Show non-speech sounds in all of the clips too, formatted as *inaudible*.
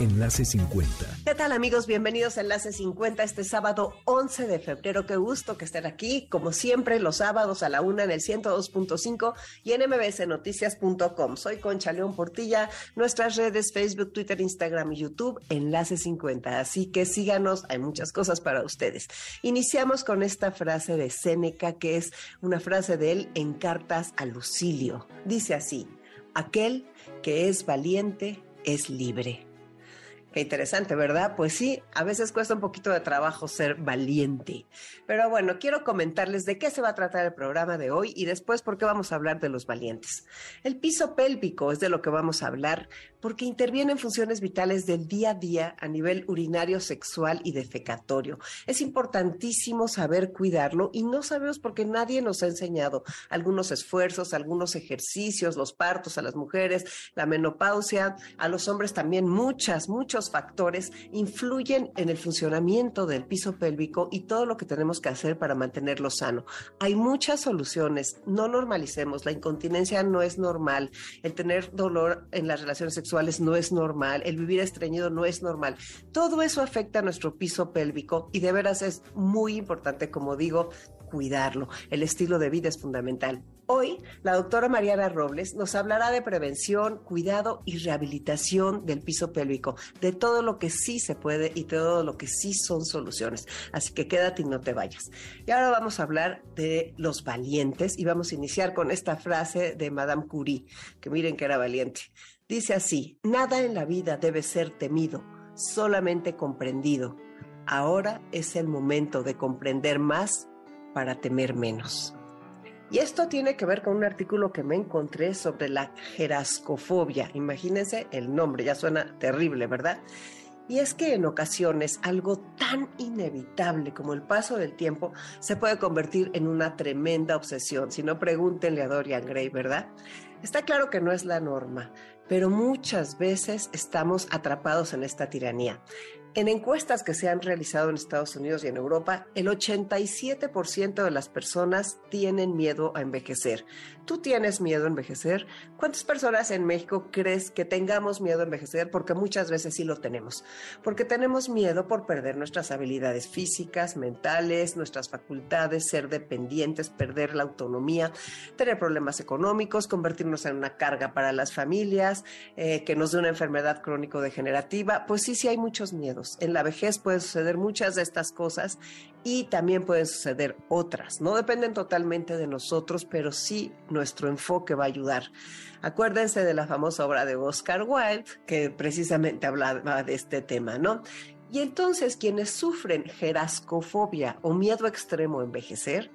Enlace 50. ¿Qué tal amigos? Bienvenidos a Enlace 50 este sábado 11 de febrero. Qué gusto que estén aquí, como siempre, los sábados a la una en el 102.5 y en mbsnoticias.com. Soy Concha León Portilla, nuestras redes Facebook, Twitter, Instagram y YouTube, Enlace 50. Así que síganos, hay muchas cosas para ustedes. Iniciamos con esta frase de Séneca, que es una frase de él en cartas a Lucilio. Dice así, aquel que es valiente es libre. Qué interesante, ¿verdad? Pues sí, a veces cuesta un poquito de trabajo ser valiente. Pero bueno, quiero comentarles de qué se va a tratar el programa de hoy y después por qué vamos a hablar de los valientes. El piso pélvico es de lo que vamos a hablar porque interviene en funciones vitales del día a día a nivel urinario, sexual y defecatorio. Es importantísimo saber cuidarlo y no sabemos porque nadie nos ha enseñado algunos esfuerzos, algunos ejercicios, los partos a las mujeres, la menopausia, a los hombres también muchas, muchos factores influyen en el funcionamiento del piso pélvico y todo lo que tenemos que hacer para mantenerlo sano. Hay muchas soluciones, no normalicemos, la incontinencia no es normal, el tener dolor en las relaciones sexuales no es normal, el vivir estreñido no es normal. Todo eso afecta a nuestro piso pélvico y de veras es muy importante, como digo, cuidarlo. El estilo de vida es fundamental. Hoy, la doctora Mariana Robles nos hablará de prevención, cuidado y rehabilitación del piso pélvico, de todo lo que sí se puede y todo lo que sí son soluciones. Así que quédate y no te vayas. Y ahora vamos a hablar de los valientes y vamos a iniciar con esta frase de Madame Curie, que miren que era valiente. Dice así, nada en la vida debe ser temido, solamente comprendido. Ahora es el momento de comprender más para temer menos. Y esto tiene que ver con un artículo que me encontré sobre la gerascofobia. Imagínense el nombre, ya suena terrible, ¿verdad? Y es que en ocasiones algo tan inevitable como el paso del tiempo se puede convertir en una tremenda obsesión. Si no, pregúntenle a Dorian Gray, ¿verdad? Está claro que no es la norma, pero muchas veces estamos atrapados en esta tiranía. En encuestas que se han realizado en Estados Unidos y en Europa, el 87% de las personas tienen miedo a envejecer. ¿Tú tienes miedo a envejecer? ¿Cuántas personas en México crees que tengamos miedo a envejecer? Porque muchas veces sí lo tenemos. Porque tenemos miedo por perder nuestras habilidades físicas, mentales, nuestras facultades, ser dependientes, perder la autonomía, tener problemas económicos, convertirnos en una carga para las familias, eh, que nos dé una enfermedad crónico-degenerativa. Pues sí, sí hay muchos miedos. En la vejez pueden suceder muchas de estas cosas y también pueden suceder otras. No dependen totalmente de nosotros, pero sí nuestro enfoque va a ayudar. Acuérdense de la famosa obra de Oscar Wilde, que precisamente hablaba de este tema, ¿no? Y entonces quienes sufren gerascofobia o miedo extremo a envejecer,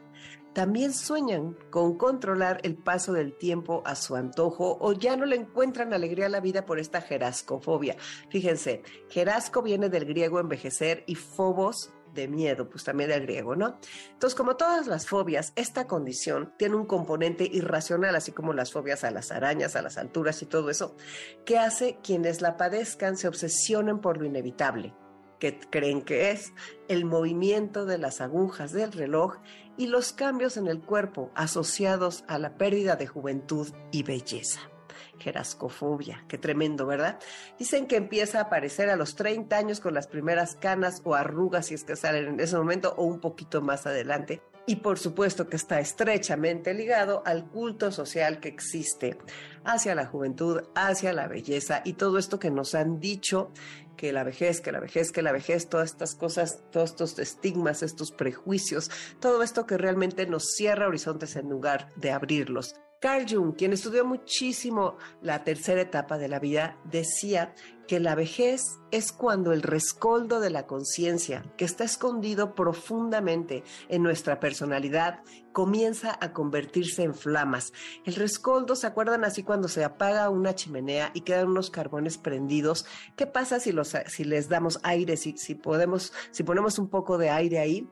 también sueñan con controlar el paso del tiempo a su antojo o ya no le encuentran alegría a la vida por esta gerascofobia. Fíjense, gerasco viene del griego envejecer y fobos de miedo, pues también del griego, ¿no? Entonces, como todas las fobias, esta condición tiene un componente irracional, así como las fobias a las arañas, a las alturas y todo eso, que hace quienes la padezcan se obsesionen por lo inevitable que creen que es el movimiento de las agujas del reloj y los cambios en el cuerpo asociados a la pérdida de juventud y belleza. Gerascofobia, qué tremendo, ¿verdad? Dicen que empieza a aparecer a los 30 años con las primeras canas o arrugas, si es que salen en ese momento, o un poquito más adelante. Y por supuesto que está estrechamente ligado al culto social que existe hacia la juventud, hacia la belleza y todo esto que nos han dicho que la vejez, que la vejez, que la vejez, todas estas cosas, todos estos estigmas, estos prejuicios, todo esto que realmente nos cierra horizontes en lugar de abrirlos. Carl Jung, quien estudió muchísimo la tercera etapa de la vida, decía que la vejez es cuando el rescoldo de la conciencia, que está escondido profundamente en nuestra personalidad, comienza a convertirse en flamas. El rescoldo, ¿se acuerdan así cuando se apaga una chimenea y quedan unos carbones prendidos? ¿Qué pasa si, los, si les damos aire, si, si, podemos, si ponemos un poco de aire ahí?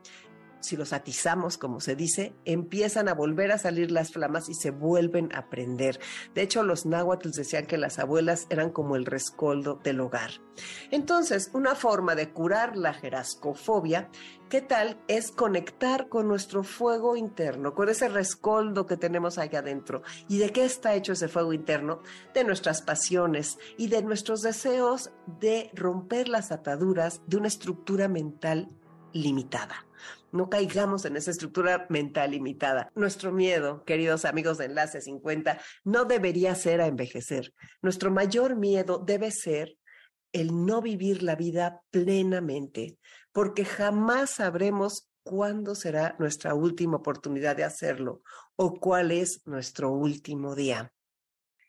Si los atizamos, como se dice, empiezan a volver a salir las flamas y se vuelven a prender. De hecho, los náhuatl decían que las abuelas eran como el rescoldo del hogar. Entonces, una forma de curar la jerascofobia, ¿qué tal? Es conectar con nuestro fuego interno, con ese rescoldo que tenemos allá adentro. ¿Y de qué está hecho ese fuego interno? De nuestras pasiones y de nuestros deseos de romper las ataduras de una estructura mental limitada. No caigamos en esa estructura mental limitada. Nuestro miedo, queridos amigos de Enlace 50, no debería ser a envejecer. Nuestro mayor miedo debe ser el no vivir la vida plenamente, porque jamás sabremos cuándo será nuestra última oportunidad de hacerlo o cuál es nuestro último día.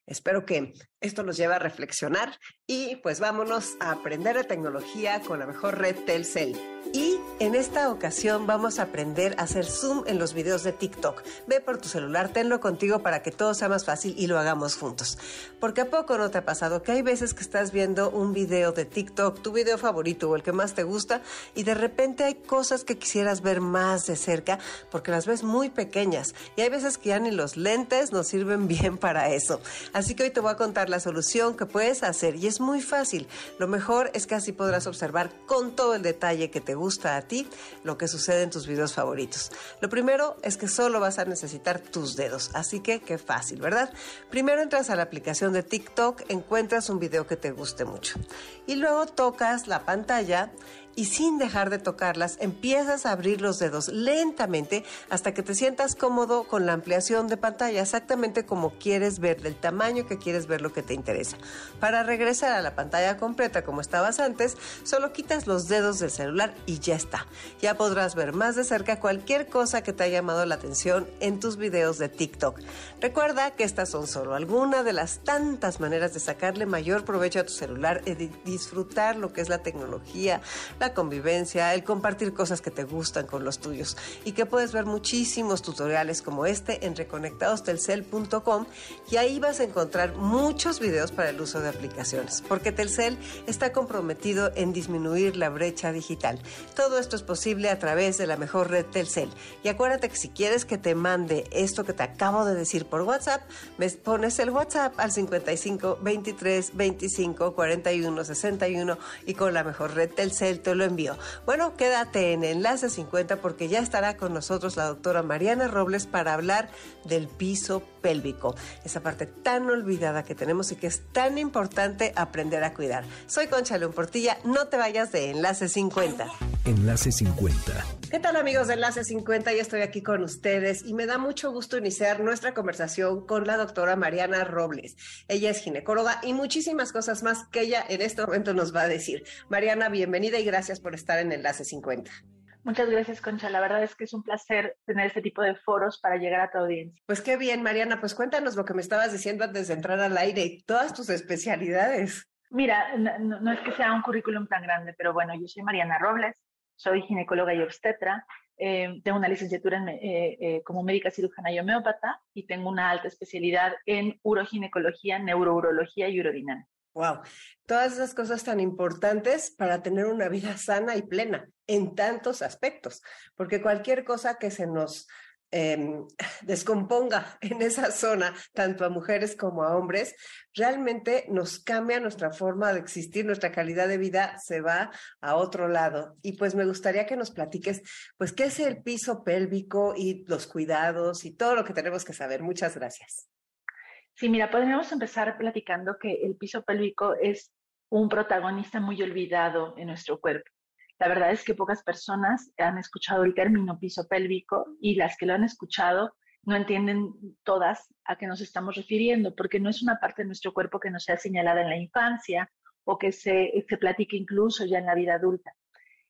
Espero que esto nos lleve a reflexionar y pues vámonos a aprender de tecnología con la mejor red Telcel. Y en esta ocasión vamos a aprender a hacer zoom en los videos de TikTok. Ve por tu celular, tenlo contigo para que todo sea más fácil y lo hagamos juntos. Porque a poco no te ha pasado que hay veces que estás viendo un video de TikTok, tu video favorito o el que más te gusta, y de repente hay cosas que quisieras ver más de cerca porque las ves muy pequeñas. Y hay veces que ya ni los lentes nos sirven *laughs* bien para eso. Así que hoy te voy a contar la solución que puedes hacer y es muy fácil. Lo mejor es que así podrás observar con todo el detalle que te gusta a ti lo que sucede en tus videos favoritos. Lo primero es que solo vas a necesitar tus dedos, así que qué fácil, ¿verdad? Primero entras a la aplicación de TikTok, encuentras un video que te guste mucho y luego tocas la pantalla y sin dejar de tocarlas empiezas a abrir los dedos lentamente hasta que te sientas cómodo con la ampliación de pantalla, exactamente como quieres ver, del tamaño que quieres ver lo que te interesa. Para regresar a la pantalla completa como estabas antes, solo quitas los dedos del celular y ya está. Ya podrás ver más de cerca cualquier cosa que te haya llamado la atención en tus videos de TikTok. Recuerda que estas son solo algunas de las tantas maneras de sacarle mayor provecho a tu celular y disfrutar lo que es la tecnología, la convivencia, el compartir cosas que te gustan con los tuyos y que puedes ver muchísimos tutoriales como este en reconectadostelcel.com y ahí vas a encontrar muchos videos para el uso de aplicaciones, porque Telcel está comprometido en disminuir la brecha digital. Todo esto es posible a través de la mejor red Telcel. Y acuérdate que si quieres que te mande esto que te acabo de decir por WhatsApp, me pones el WhatsApp al 55 23 25 41 61 y con la mejor red Telcel te lo envío. Bueno, quédate en Enlace 50 porque ya estará con nosotros la doctora Mariana Robles para hablar del piso pélvico, esa parte tan olvidada que tenemos y que es tan importante aprender a cuidar. Soy Concha León Portilla, no te vayas de Enlace 50. Enlace 50. ¿Qué tal amigos de Enlace 50? Ya estoy aquí con ustedes y me da mucho gusto iniciar nuestra conversación con la doctora Mariana Robles. Ella es ginecóloga y muchísimas cosas más que ella en este momento nos va a decir. Mariana, bienvenida y gracias por estar en Enlace 50. Muchas gracias, Concha. La verdad es que es un placer tener este tipo de foros para llegar a tu audiencia. Pues qué bien, Mariana. Pues cuéntanos lo que me estabas diciendo antes de entrar al aire y todas tus especialidades. Mira, no, es que sea un currículum tan grande, pero bueno, yo soy Mariana Robles, soy ginecóloga y obstetra, eh, tengo una licenciatura en, eh, eh, como médica cirujana y homeópata y tengo una alta especialidad en uroginecología, neurourología y urodinámica. Wow, todas esas cosas tan importantes para tener una vida sana y plena en tantos aspectos, porque cualquier cosa que se nos em, *laughs* descomponga en esa zona, tanto a mujeres como a hombres, realmente nos cambia nuestra forma de existir, nuestra calidad de vida se va a otro lado. Y pues me gustaría que nos platiques, pues, qué es el piso pélvico y los cuidados y todo lo que tenemos que saber. Muchas gracias. Sí, mira, podríamos empezar platicando que el piso pélvico es un protagonista muy olvidado en nuestro cuerpo. La verdad es que pocas personas han escuchado el término piso pélvico y las que lo han escuchado no entienden todas a qué nos estamos refiriendo, porque no es una parte de nuestro cuerpo que nos sea señalada en la infancia o que se, se platique incluso ya en la vida adulta.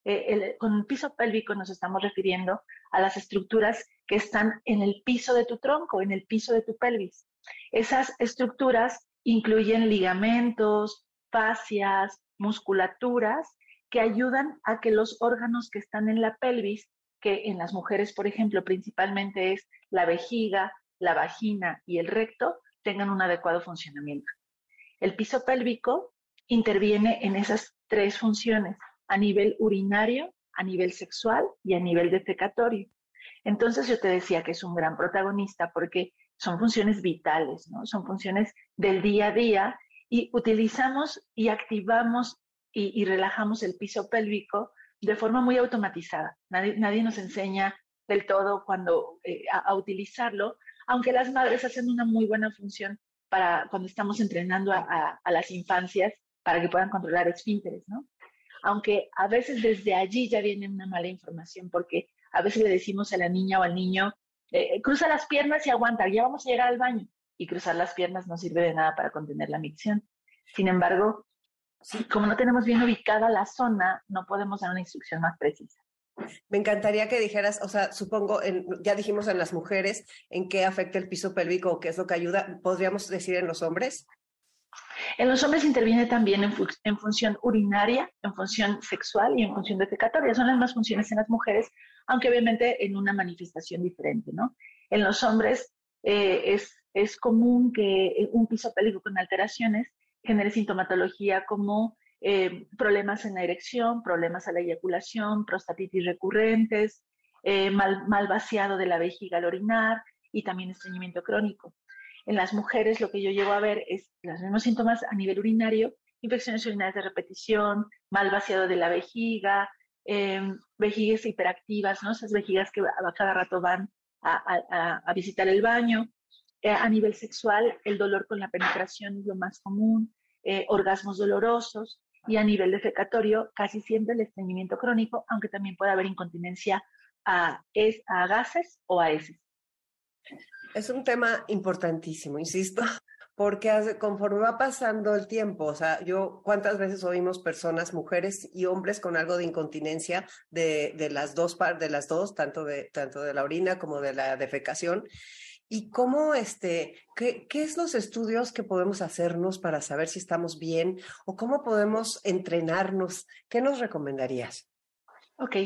Eh, con el piso pélvico nos estamos refiriendo a las estructuras que están en el piso de tu tronco, en el piso de tu pelvis. Esas estructuras incluyen ligamentos, fascias, musculaturas que ayudan a que los órganos que están en la pelvis, que en las mujeres, por ejemplo, principalmente es la vejiga, la vagina y el recto, tengan un adecuado funcionamiento. El piso pélvico interviene en esas tres funciones, a nivel urinario, a nivel sexual y a nivel defecatorio. Entonces yo te decía que es un gran protagonista porque son funciones vitales, ¿no? Son funciones del día a día y utilizamos y activamos y, relajamos el piso pélvico de forma muy automatizada. Nadie, nos enseña del todo cuando eh, a, utilizarlo, aunque las madres hacen una muy buena función para cuando estamos entrenando a, a las infancias para que puedan controlar esfínteres, ¿no? Aunque a veces desde allí ya viene una mala información, porque a veces le decimos a la niña o al niño, eh, cruza las piernas y aguanta, ya vamos a llegar al baño. Y cruzar las piernas no sirve de nada para contener la micción. Sin embargo, como no tenemos bien ubicada la zona, no podemos dar una instrucción más precisa. Me encantaría que dijeras, o sea, supongo, ya dijimos en las mujeres, en qué afecta el piso pélvico o qué es lo que ayuda, ¿podríamos decir en los hombres? En los hombres interviene también en, función urinaria, en función sexual y en función defecatoria. Son las más funciones en las mujeres, aunque obviamente en una manifestación diferente, ¿no? En los hombres eh, es, es común que un piso pélvico con alteraciones genere sintomatología como eh, problemas en la erección, problemas a la eyaculación, prostatitis recurrentes, eh, mal, mal vaciado de la vejiga al orinar y también estreñimiento crónico. En las mujeres lo que yo llego a ver es los mismos síntomas a nivel urinario, infecciones urinarias de repetición, mal vaciado de la vejiga, eh, vejigas hiperactivas, ¿no? Esas vejigas que a cada rato van a, visitar el baño. Eh, a nivel sexual, el dolor con la penetración es lo más común, eh, orgasmos dolorosos, y a nivel defecatorio, casi siempre el estreñimiento crónico, aunque también puede haber incontinencia a, a gases o a heces. Es un tema importantísimo, insisto, *laughs* porque conforme va pasando el tiempo, o sea, yo cuántas veces oímos personas, mujeres y hombres con algo de incontinencia de, de las dos de las dos, tanto de tanto de la orina como de la defecación. ¿Y cómo, este, qué, qué es los estudios que podemos hacernos para saber si estamos bien o cómo podemos entrenarnos? ¿Qué nos recomendarías? Ok,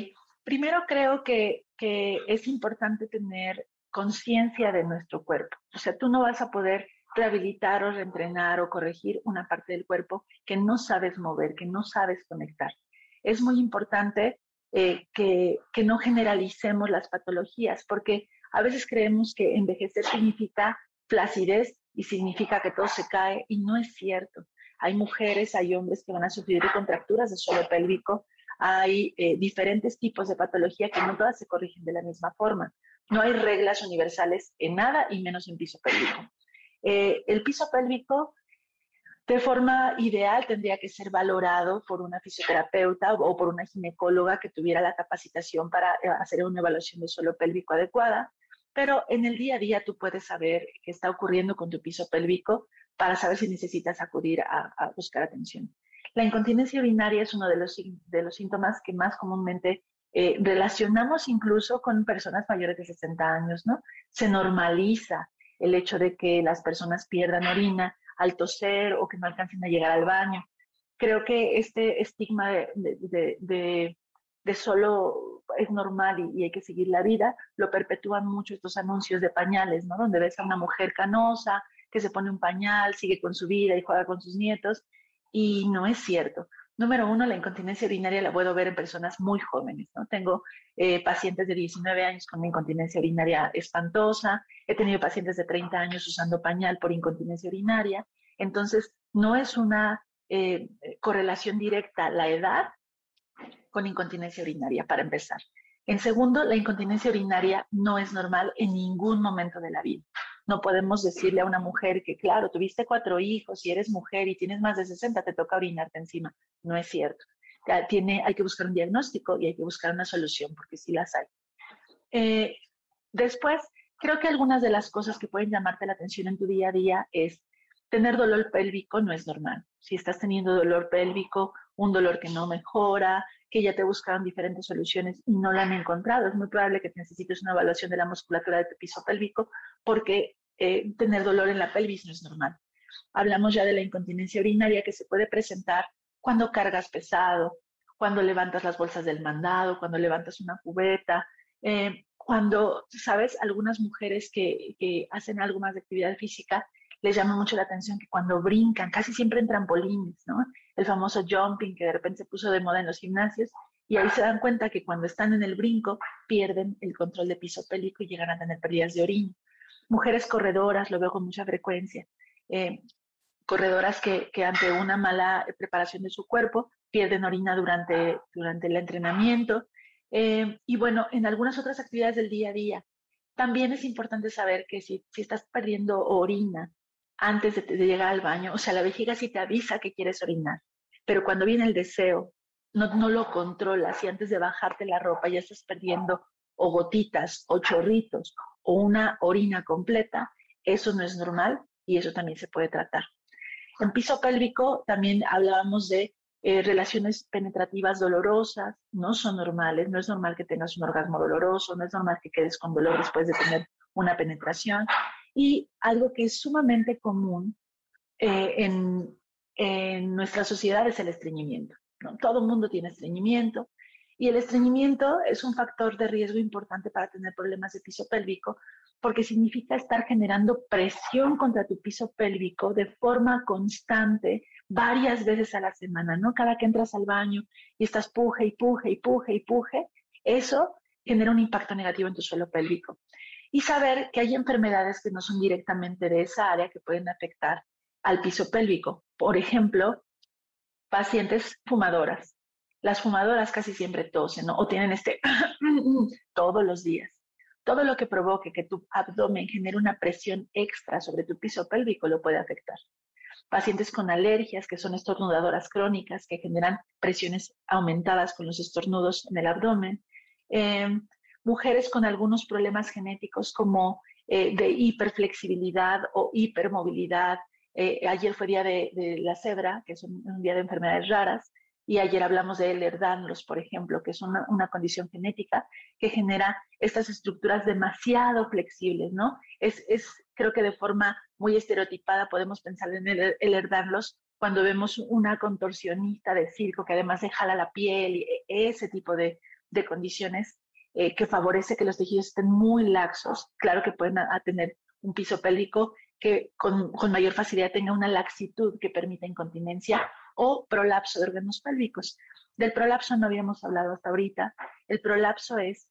primero creo que, que es importante tener conciencia de nuestro cuerpo. O sea, tú no vas a poder rehabilitar o reentrenar o corregir una parte del cuerpo que no sabes mover, que no sabes conectar. Es muy importante eh, que, que no generalicemos las patologías, porque a veces creemos que envejecer significa flacidez y significa que todo se cae y no es cierto. Hay mujeres, hay hombres que van a sufrir contracturas de suelo pélvico, hay eh, diferentes tipos de patología que no todas se corrigen de la misma forma. No hay reglas universales en nada y menos en piso pélvico. Eh, el piso pélvico, de forma ideal, tendría que ser valorado por una fisioterapeuta o por una ginecóloga que tuviera la capacitación para eh, hacer una evaluación de suelo pélvico adecuada. Pero en el día a día tú puedes saber qué está ocurriendo con tu piso pélvico para saber si necesitas acudir a, buscar atención. La incontinencia urinaria es uno de los, de los síntomas que más comúnmente eh, relacionamos incluso con personas mayores de 60 años, ¿no? Se normaliza el hecho de que las personas pierdan orina al toser o que no alcancen a llegar al baño. Creo que este estigma de, solo es normal y, hay que seguir la vida, lo perpetúan mucho estos anuncios de pañales, ¿no? Donde ves a una mujer canosa que se pone un pañal, sigue con su vida y juega con sus nietos, y no es cierto. Número uno, la incontinencia urinaria la puedo ver en personas muy jóvenes, ¿no? Tengo eh, pacientes de 19 años con incontinencia urinaria espantosa, he tenido pacientes de 30 años usando pañal por incontinencia urinaria, entonces no es una eh, correlación directa la edad con incontinencia urinaria, para empezar. En segundo, la incontinencia urinaria no es normal en ningún momento de la vida. No podemos decirle a una mujer que, claro, tuviste cuatro hijos y eres mujer y tienes más de 60, te toca orinarte encima. No es cierto. Tiene, hay que buscar un diagnóstico y hay que buscar una solución, porque sí las hay. Eh, después, creo que algunas de las cosas que pueden llamarte la atención en tu día a día es tener dolor pélvico no es normal. Si estás teniendo dolor pélvico, un dolor que no mejora, que ya te buscaron diferentes soluciones y no la han encontrado. Es muy probable que necesites una evaluación de la musculatura de tu piso pélvico porque eh, tener dolor en la pelvis no es normal. Hablamos ya de la incontinencia urinaria que se puede presentar cuando cargas pesado, cuando levantas las bolsas del mandado, cuando levantas una cubeta, eh, cuando, sabes, algunas mujeres que, que, hacen algo más de actividad física, les llama mucho la atención que cuando brincan, casi siempre en trampolines, ¿no? El famoso jumping que de repente se puso de moda en los gimnasios, y ahí se dan cuenta que cuando están en el brinco pierden el control de piso pélvico y llegan a tener pérdidas de orina. Mujeres corredoras, lo veo con mucha frecuencia, eh, corredoras que, que, ante una mala preparación de su cuerpo pierden orina durante, durante el entrenamiento, eh, y bueno, en algunas otras actividades del día a día, también es importante saber que si, si estás perdiendo orina antes de, llegar al baño, o sea, la vejiga sí te avisa que quieres orinar, pero cuando viene el deseo, no, no lo controlas y antes de bajarte la ropa ya estás perdiendo o gotitas o chorritos o una orina completa, eso no es normal y eso también se puede tratar. En piso pélvico también hablábamos de eh, relaciones penetrativas dolorosas, no son normales, no es normal que tengas un orgasmo doloroso, no es normal que quedes con dolor después de tener una penetración. Y algo que es sumamente común eh, en, en, nuestra sociedad es el estreñimiento. Todo el mundo tiene estreñimiento y el estreñimiento es un factor de riesgo importante para tener problemas de piso pélvico porque significa estar generando presión contra tu piso pélvico de forma constante varias veces a la semana, ¿no? Cada que entras al baño y estás puje y puje y puje y puje, eso genera un impacto negativo en tu suelo pélvico. Y saber que hay enfermedades que no son directamente de esa área que pueden afectar al piso pélvico. Por ejemplo, pacientes fumadoras. Las fumadoras casi siempre tosen, ¿no? O tienen este *laughs* todos los días todo lo que provoque que tu abdomen genere una presión extra sobre tu piso pélvico lo puede afectar. Pacientes con alergias, que son estornudadoras crónicas, que generan presiones aumentadas con los estornudos en el abdomen. Em, mujeres con algunos problemas genéticos como eh, de hiperflexibilidad o hipermovilidad. Eh, ayer fue día de, la cebra, que es un, día de enfermedades raras. Y ayer hablamos de Ehlers-Danlos, por ejemplo, que es una, condición genética que genera estas estructuras demasiado flexibles, ¿no? Es, es, creo que de forma muy estereotipada podemos pensar en Ehlers-Danlos cuando vemos una contorsionista de circo que además se jala la piel y ese tipo de, de condiciones eh, que favorece que los tejidos estén muy laxos. Claro que pueden tener un piso pélvico que con, mayor facilidad tenga una laxitud que permita incontinencia o prolapso de órganos pélvicos. Del prolapso no habíamos hablado hasta ahorita. El prolapso es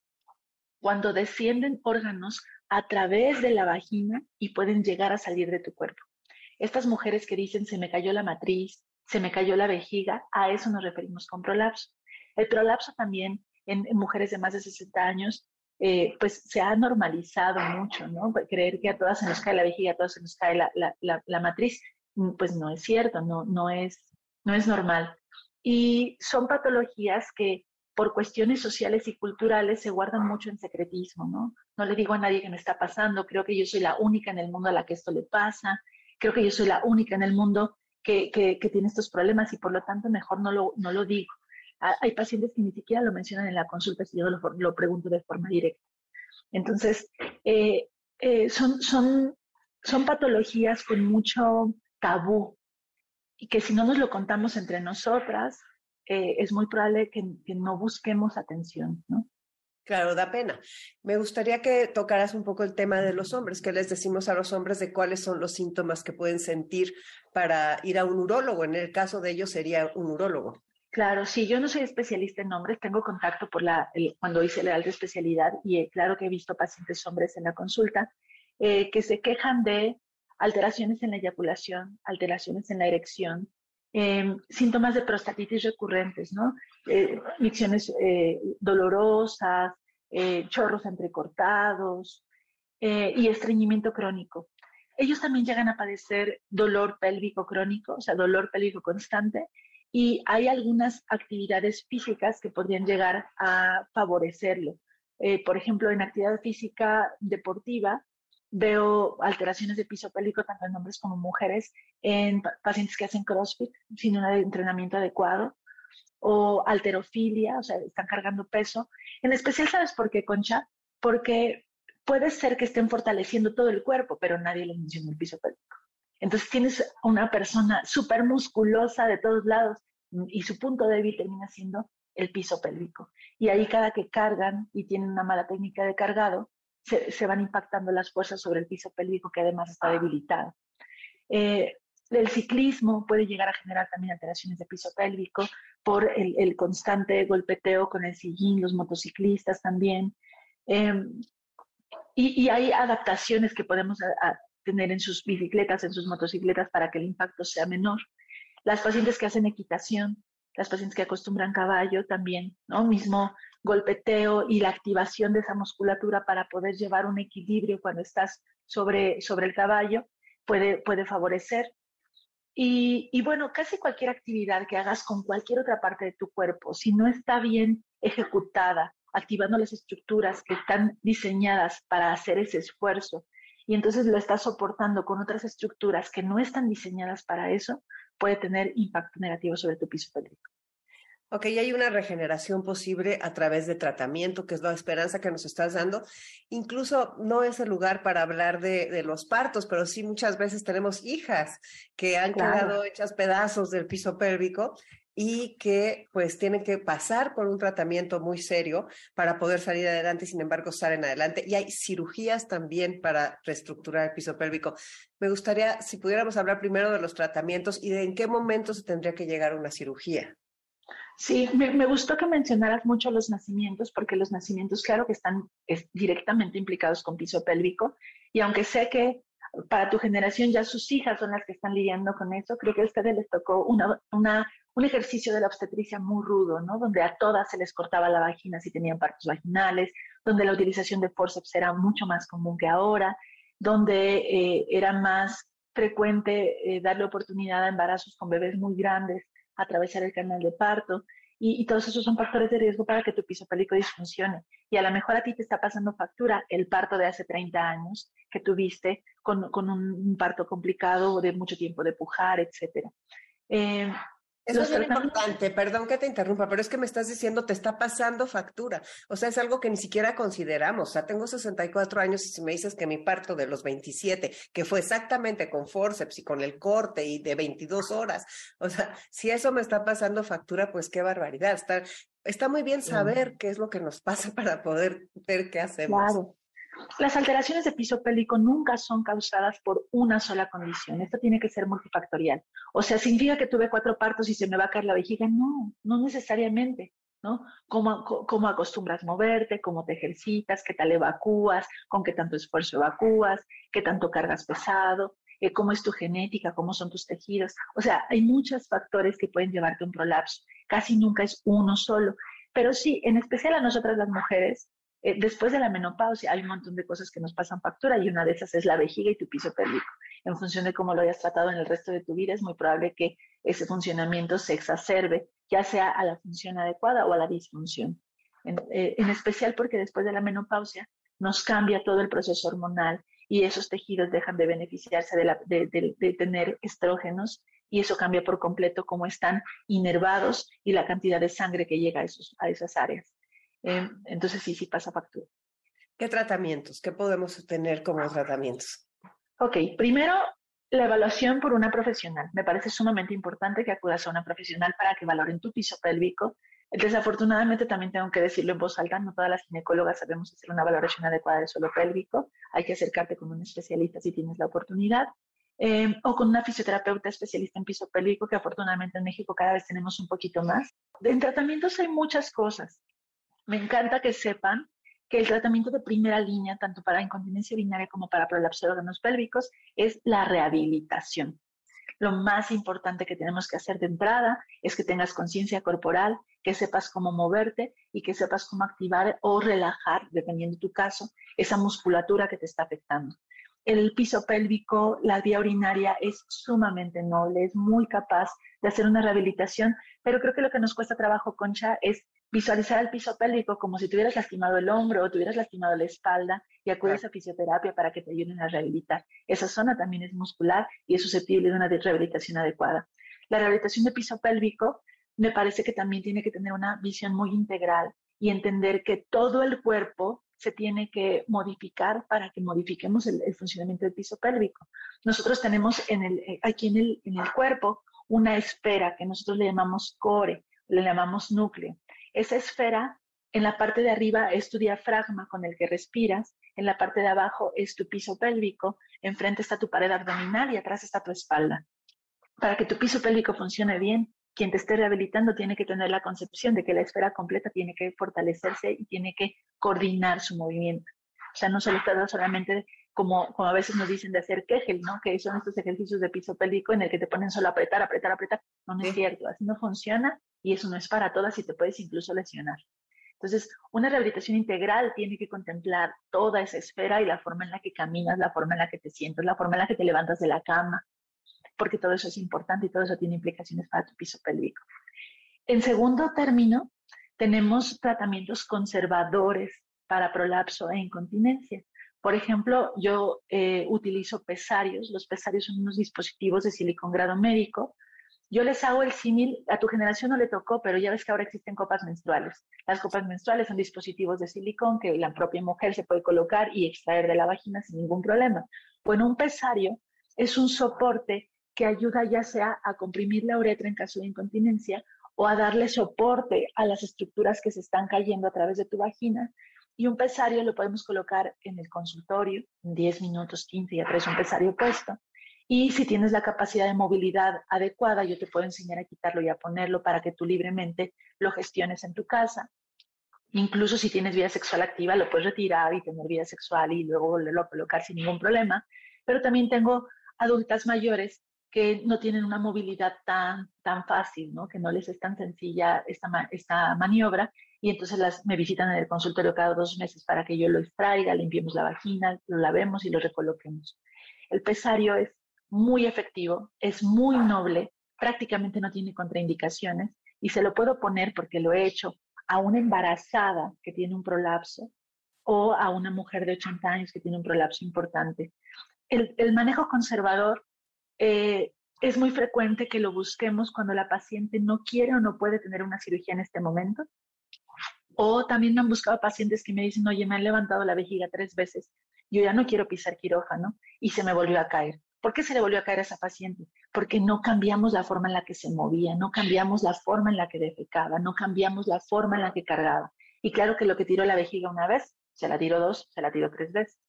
cuando descienden órganos a través de la vagina y pueden llegar a salir de tu cuerpo. Estas mujeres que dicen se me cayó la matriz, se me cayó la vejiga, a eso nos referimos con prolapso. El prolapso también en mujeres de más de 60 años eh, pues se ha normalizado mucho, ¿no? Creer que a todas se nos cae la vejiga, a todas se nos cae la, la, la, la matriz, mm, pues no es cierto, no, no, es, no es normal. Y son patologías que por cuestiones sociales y culturales se guardan mucho en secretismo, ¿no? No le digo a nadie que me está pasando, creo que yo soy la única en el mundo a la que esto le pasa, creo que yo soy la única en el mundo que, que, que tiene estos problemas y por lo tanto mejor no lo, no lo digo. Hay pacientes que ni siquiera lo mencionan en la consulta si yo lo, lo pregunto de forma directa. Entonces, eh, eh, son, son, son patologías con mucho tabú y que si no nos lo contamos entre nosotras, eh, es muy probable que, que, no busquemos atención, ¿no? Claro, da pena. Me gustaría que tocaras un poco el tema de los hombres. ¿Qué les decimos a los hombres de cuáles son los síntomas que pueden sentir para ir a un urólogo? En el caso de ellos sería un urólogo. Claro, sí, yo no soy especialista en hombres, tengo contacto por la, cuando hice la alta especialidad y eh, claro que he visto pacientes hombres en la consulta eh, que se quejan de alteraciones en la eyaculación, alteraciones en la erección, eh, síntomas de prostatitis recurrentes, ¿no? Eh, micciones dolorosas, chorros entrecortados y estreñimiento crónico. Ellos también llegan a padecer dolor pélvico crónico, o sea, dolor pélvico constante, y hay algunas actividades físicas que podrían llegar a favorecerlo. por ejemplo, en actividad física deportiva, veo alteraciones de piso pélvico tanto en hombres como mujeres en pacientes que hacen CrossFit sin un entrenamiento adecuado. o alterofilia, o sea, están cargando peso. En especial, ¿sabes por qué, Concha? Porque puede ser que estén fortaleciendo todo el cuerpo, pero nadie le menciona el piso pélvico. Entonces tienes una persona súper musculosa de todos lados y su punto débil termina siendo el piso pélvico. Y ahí cada que cargan y tienen una mala técnica de cargado, se, van impactando las fuerzas sobre el piso pélvico que además está debilitado. Eh, el ciclismo puede llegar a generar también alteraciones de piso pélvico por el, constante golpeteo con el sillín, los motociclistas también. Em, y, hay adaptaciones que podemos tener en sus bicicletas, en sus motocicletas para que el impacto sea menor. Las pacientes que hacen equitación, las pacientes que acostumbran caballo también, ¿no? Mismo golpeteo y la activación de esa musculatura para poder llevar un equilibrio cuando estás sobre, sobre el caballo puede, puede favorecer. Y, bueno, casi cualquier actividad que hagas con cualquier otra parte de tu cuerpo, si no está bien ejecutada, activando las estructuras que están diseñadas para hacer ese esfuerzo, y entonces lo estás soportando con otras estructuras que no están diseñadas para eso, puede tener impacto negativo sobre tu piso pélvico. Ok, y hay una regeneración posible a través de tratamiento, que es la esperanza que nos estás dando. Incluso no es el lugar para hablar de, los partos, pero sí muchas veces tenemos hijas que han quedado hechas pedazos del piso pélvico y que pues tienen que pasar por un tratamiento muy serio para poder salir adelante, sin embargo salen adelante. Y hay cirugías también para reestructurar el piso pélvico. Me gustaría, si pudiéramos hablar primero de los tratamientos y de en qué momento se tendría que llegar a una cirugía. Sí, me, gustó que mencionaras mucho los nacimientos, porque los nacimientos, claro que están directamente implicados con piso pélvico, y aunque sé que para tu generación ya sus hijas son las que están lidiando con eso, creo que a ustedes les tocó un ejercicio de la obstetricia muy rudo, ¿no? Donde a todas se les cortaba la vagina si tenían partos vaginales, donde la utilización de forceps era mucho más común que ahora, donde eh, era más frecuente eh, darle oportunidad a embarazos con bebés muy grandes atravesar el canal de parto. Y, todos esos son factores de riesgo para que tu piso pélvico disfuncione. Y a lo mejor a ti te está pasando factura el parto de hace 30 años que tuviste con, con un, parto complicado de mucho tiempo de pujar, etc. eso es muy importante, perdón que te interrumpa, pero es que me estás diciendo te está pasando factura. O sea, es algo que ni siquiera consideramos. O sea, tengo 64 años y si me dices que mi parto de los 27, que fue exactamente con forceps y con el corte y de 22 horas, o sea, si eso me está pasando factura, pues qué barbaridad. Está, está muy bien saber qué es lo que nos pasa para poder ver qué hacemos. Claro. Las alteraciones de piso pélvico nunca son causadas por una sola condición. Esto tiene que ser multifactorial. O sea, significa que tuve cuatro partos y se me va a caer la vejiga. No, no necesariamente. ¿no? ¿Cómo, acostumbras moverte, cómo te ejercitas, qué tal evacúas, con qué tanto esfuerzo evacúas, qué tanto cargas pesado, eh, cómo es tu genética, cómo son tus tejidos. O sea, hay muchos factores que pueden llevarte a un prolapso. Casi nunca es uno solo. Pero sí, en especial a nosotras las mujeres, eh, después de la menopausia hay un montón de cosas que nos pasan factura y una de esas es la vejiga y tu piso pélvico. En función de cómo lo hayas tratado en el resto de tu vida, es muy probable que ese funcionamiento se exacerbe, ya sea a la función adecuada o a la disfunción. En, eh, especial porque después de la menopausia nos cambia todo el proceso hormonal y esos tejidos dejan de beneficiarse de, tener estrógenos y eso cambia por completo cómo están inervados y la cantidad de sangre que llega a esas áreas. Em, entonces sí, sí pasa factura. ¿Qué tratamientos? ¿Qué podemos tener como tratamientos? Ok, primero la evaluación por una profesional. Me parece sumamente importante que acudas a una profesional para que valoren tu piso pélvico. Desafortunadamente también tengo que decirlo en voz alta, no todas las ginecólogas sabemos hacer una valoración adecuada del suelo pélvico. Hay que acercarte con un especialista si tienes la oportunidad. Em, o con una fisioterapeuta especialista en piso pélvico, que afortunadamente en México cada vez tenemos un poquito más. En tratamientos hay muchas cosas. Me encanta que sepan que el tratamiento de primera línea, tanto para incontinencia urinaria como para prolapso de órganos pélvicos, es la rehabilitación. Lo más importante que tenemos que hacer de entrada es que tengas conciencia corporal, que sepas cómo moverte y que sepas cómo activar o relajar, dependiendo de tu caso, esa musculatura que te está afectando. El piso pélvico, la vía urinaria es sumamente noble, es muy capaz de hacer una rehabilitación, pero creo que lo que nos cuesta trabajo, Concha, es visualizar el piso pélvico como si tuvieras lastimado el hombro o tuvieras lastimado la espalda y acudes a fisioterapia para que te ayuden a rehabilitar. Esa zona también es muscular y es susceptible de una rehabilitación adecuada. La rehabilitación de piso pélvico me parece que también tiene que tener una visión muy integral y entender que todo el cuerpo se tiene que modificar para que modifiquemos el, funcionamiento del piso pélvico. Nosotros tenemos en el, eh, aquí en el, en el cuerpo una esfera que nosotros le llamamos core, le llamamos núcleo. Esa esfera, en la parte de arriba es tu diafragma con el que respiras, en la parte de abajo es tu piso pélvico, enfrente está tu pared abdominal y atrás está tu espalda. Para que tu piso pélvico funcione bien, quien te esté rehabilitando tiene que tener la concepción de que la esfera completa tiene que fortalecerse y tiene que coordinar su movimiento. O sea, no solo está solamente como, como a veces nos dicen de hacer Kegel, ¿no? Que son estos ejercicios de piso pélvico en el que te ponen solo a apretar, apretar, apretar. No, no es cierto, así no funciona y eso no es para todas y te puedes incluso lesionar. Entonces, una rehabilitación integral tiene que contemplar toda esa esfera y la forma en la que caminas, la forma en la que te sientes, la forma en la que te levantas de la cama, porque todo eso es importante y todo eso tiene implicaciones para tu piso pélvico. En segundo término, tenemos tratamientos conservadores para prolapso e incontinencia. Por ejemplo, yo eh, utilizo pesarios. Los pesarios son unos dispositivos de silicón grado médico. Yo les hago el símil, a tu generación no le tocó, pero ya ves que ahora existen copas menstruales. Las copas menstruales son dispositivos de silicón que la propia mujer se puede colocar y extraer de la vagina sin ningún problema. Bueno, un pesario es un soporte que ayuda ya sea a comprimir la uretra en caso de incontinencia o a darle soporte a las estructuras que se están cayendo a través de tu vagina. Y un pesario lo podemos colocar en el consultorio, en 10 minutos, 15, ya traes un pesario puesto. Y si tienes la capacidad de movilidad adecuada, yo te puedo enseñar a quitarlo y a ponerlo para que tú libremente lo gestiones en tu casa. Incluso si tienes vida sexual activa, lo puedes retirar y tener vida sexual y luego volverlo a colocar sin ningún problema. Pero también tengo adultas mayores que no tienen una movilidad tan, tan fácil, ¿no? que no les es tan sencilla esta, esta maniobra y entonces las, me visitan en el consultorio cada dos meses para que yo lo extraiga, limpiemos la vagina, lo lavemos y lo recoloquemos. El pesario es muy efectivo, es muy noble, prácticamente no tiene contraindicaciones y se lo puedo poner porque lo he hecho a una embarazada que tiene un prolapso o a una mujer de 80 años que tiene un prolapso importante. El, el manejo conservador eh, es muy frecuente que lo busquemos cuando la paciente no quiere o no puede tener una cirugía en este momento. O también me han buscado pacientes que me dicen, oye, me han levantado la vejiga tres veces, yo ya no quiero pisar quirófano y se me volvió a caer. ¿Por qué se le volvió a caer a esa paciente? Porque no cambiamos la forma en la que se movía, no cambiamos la forma en la que defecaba, no cambiamos la forma en la que cargaba. Y claro que lo que tiró la vejiga una vez, se la tiró dos, se la tiró tres veces.